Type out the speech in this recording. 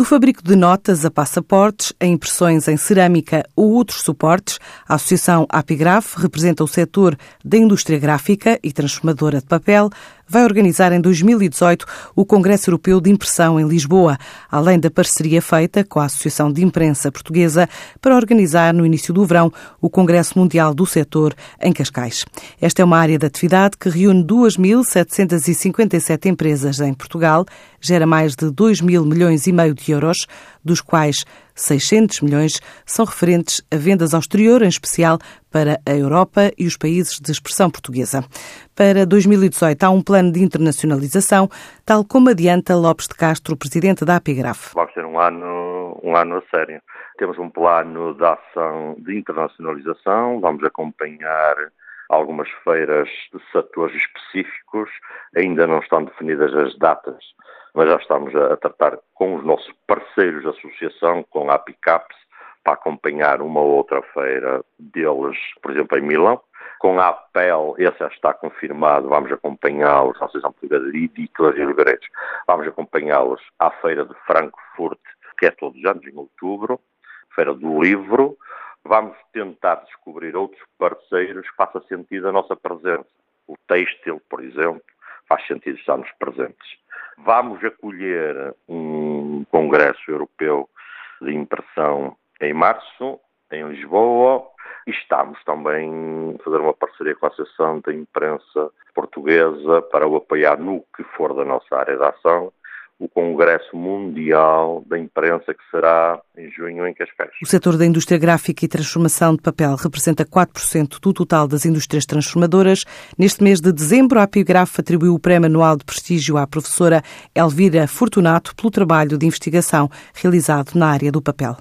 Do fabrico de notas a passaportes, a impressões em cerâmica ou outros suportes, a Associação Apigraf representa o setor da indústria gráfica e transformadora de papel, vai organizar em 2018 o Congresso Europeu de Impressão em Lisboa, além da parceria feita com a Associação de Imprensa Portuguesa para organizar no início do verão o Congresso Mundial do Setor em Cascais. Esta é uma área de atividade que reúne 2.757 empresas em Portugal, gera mais de 2 mil milhões e meio de euros, dos quais 600 milhões são referentes a vendas ao exterior, em especial para a Europa e os países de expressão portuguesa. Para 2018 há um plano de internacionalização, tal como adianta Lopes de Castro, presidente da Apigraf. Vamos ter um ano, um ano a sério. Temos um plano de ação de internacionalização, vamos acompanhar algumas feiras de setores específicos, ainda não estão definidas as datas mas já estamos a, tratar com os nossos parceiros de associação, com a APICAPS, para acompanhar uma ou outra feira deles, por exemplo, em Milão. Com a APEL, esse já está confirmado, vamos acompanhá-los, a Associação Portuguesa de Editoras e Livreiros, vamos acompanhá-los à Feira de Frankfurt, que é todos os anos, em outubro, Feira do Livro. Vamos tentar descobrir outros parceiros que faça sentido a nossa presença. O têxtil, por exemplo, faz sentido estarmos presentes. Vamos acolher um Congresso Europeu de Impressão em março, em Lisboa, e estamos também a fazer uma parceria com a Associação da Imprensa Portuguesa para o apoiar no que for da nossa área de ação o Congresso Mundial da Imprensa, que será em junho em Cascais. O setor da indústria gráfica e transformação de papel representa 4% do total das indústrias transformadoras. Neste mês de dezembro, a Apigraf atribuiu o Prémio Anual de Prestígio à professora Elvira Fortunato pelo trabalho de investigação realizado na área do papel.